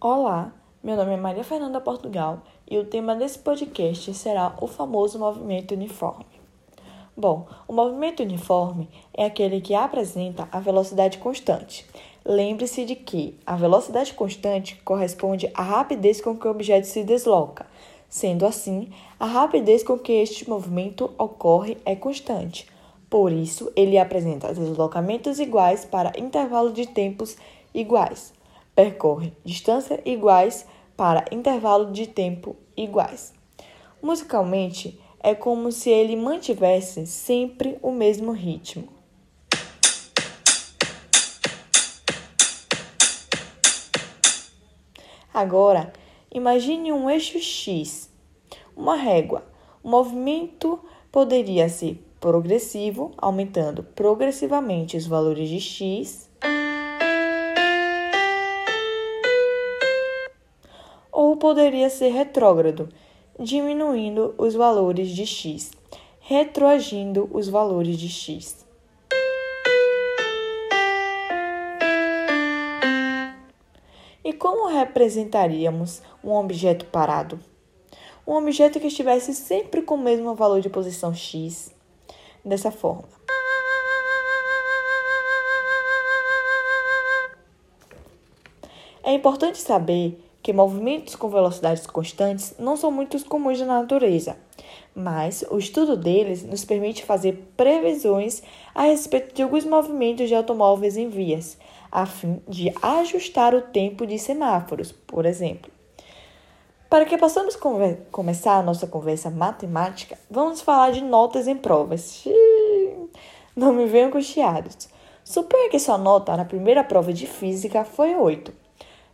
Olá, meu nome é Maria Fernanda Portugal e o tema desse podcast será o famoso movimento uniforme. Bom, o movimento uniforme é aquele que apresenta a velocidade constante. Lembre-se de que a velocidade constante corresponde à rapidez com que o objeto se desloca. Sendo assim, a rapidez com que este movimento ocorre é constante. Por isso, ele apresenta deslocamentos iguais para intervalos de tempos iguais percorre distâncias iguais para intervalo de tempo iguais. Musicalmente, é como se ele mantivesse sempre o mesmo ritmo. Agora, imagine um eixo X, uma régua. O movimento poderia ser progressivo, aumentando progressivamente os valores de X poderia ser retrógrado, diminuindo os valores de x, retroagindo os valores de x. E como representaríamos um objeto parado? Um objeto que estivesse sempre com o mesmo valor de posição x, dessa forma. É importante saber que movimentos com velocidades constantes não são muito comuns na natureza, mas o estudo deles nos permite fazer previsões a respeito de alguns movimentos de automóveis em vias, a fim de ajustar o tempo de semáforos, por exemplo. Para que possamos começar a nossa conversa matemática, vamos falar de notas em provas. Não me venham angustiados. Suponha que sua nota na primeira prova de física foi 8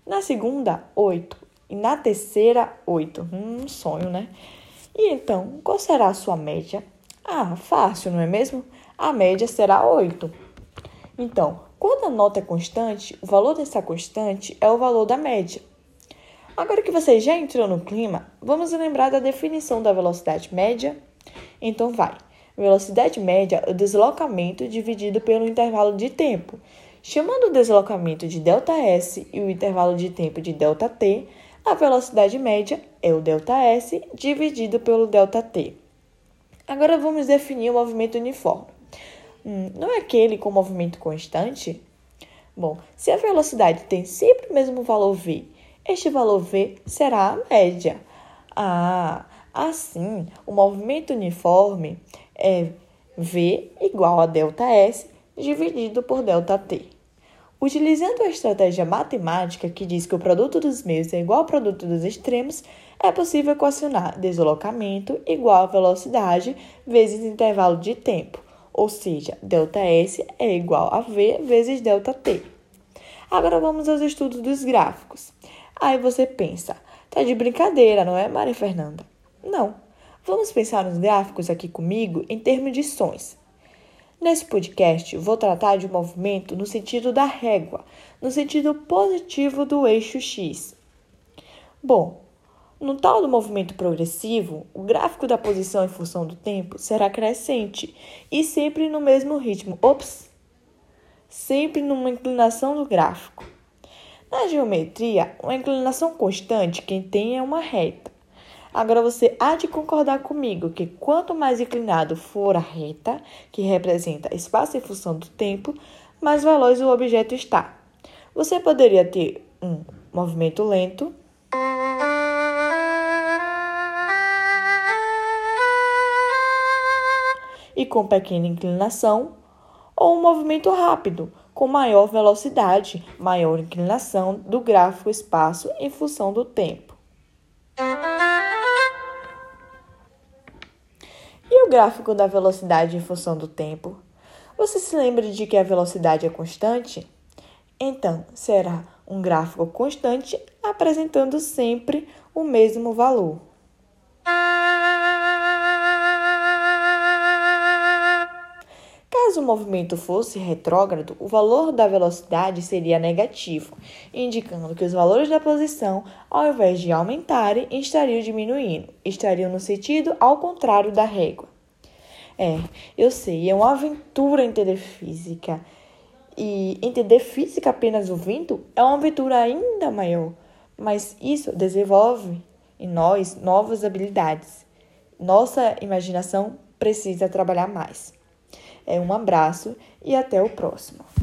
na segunda, 8. E na terceira, 8. Hum, sonho, né? E então, qual será a sua média? Ah, fácil, não é mesmo? A média será 8. Então, quando a nota é constante, o valor dessa constante é o valor da média. Agora que você já entrou no clima, vamos lembrar da definição da velocidade média? Então vai. Velocidade média é o deslocamento dividido pelo intervalo de tempo. Chamando o deslocamento de ΔS e o intervalo de tempo de ΔT, a velocidade média é o ΔS dividido pelo ΔT. Agora vamos definir o movimento uniforme. Hum, não é aquele com movimento constante? Bom, se a velocidade tem sempre o mesmo valor v, este valor v será a média. Ah, assim, o movimento uniforme é v igual a ΔS dividido por ΔT. Utilizando a estratégia matemática que diz que o produto dos meios é igual ao produto dos extremos, é possível equacionar deslocamento igual a velocidade vezes intervalo de tempo, ou seja, ΔS é igual a V vezes ΔT. Agora vamos aos estudos dos gráficos. Aí você pensa, tá de brincadeira, não é, Maria Fernanda? Não. Vamos pensar nos gráficos aqui comigo em termos de sons. Nesse podcast, vou tratar de um movimento no sentido da régua, no sentido positivo do eixo X. Bom, no tal do movimento progressivo, o gráfico da posição em função do tempo será crescente e sempre no mesmo ritmo. Ops! Sempre numa inclinação do gráfico. Na geometria, uma inclinação constante quem tem é uma reta. Agora você há de concordar comigo que quanto mais inclinado for a reta, que representa espaço em função do tempo, mais veloz o objeto está. Você poderia ter um movimento lento. E com pequena inclinação, ou um movimento rápido, com maior velocidade, maior inclinação do gráfico espaço em função do tempo. Gráfico da velocidade em função do tempo? Você se lembra de que a velocidade é constante? Então, será um gráfico constante apresentando sempre o mesmo valor. Caso o movimento fosse retrógrado, o valor da velocidade seria negativo, indicando que os valores da posição, ao invés de aumentarem, estariam diminuindo, estariam no sentido ao contrário da régua. É, eu sei, é uma aventura entender física. E entender física apenas ouvindo é uma aventura ainda maior. mas isso desenvolve em nós novas habilidades. Nossa imaginação precisa trabalhar mais. É um abraço e até o próximo.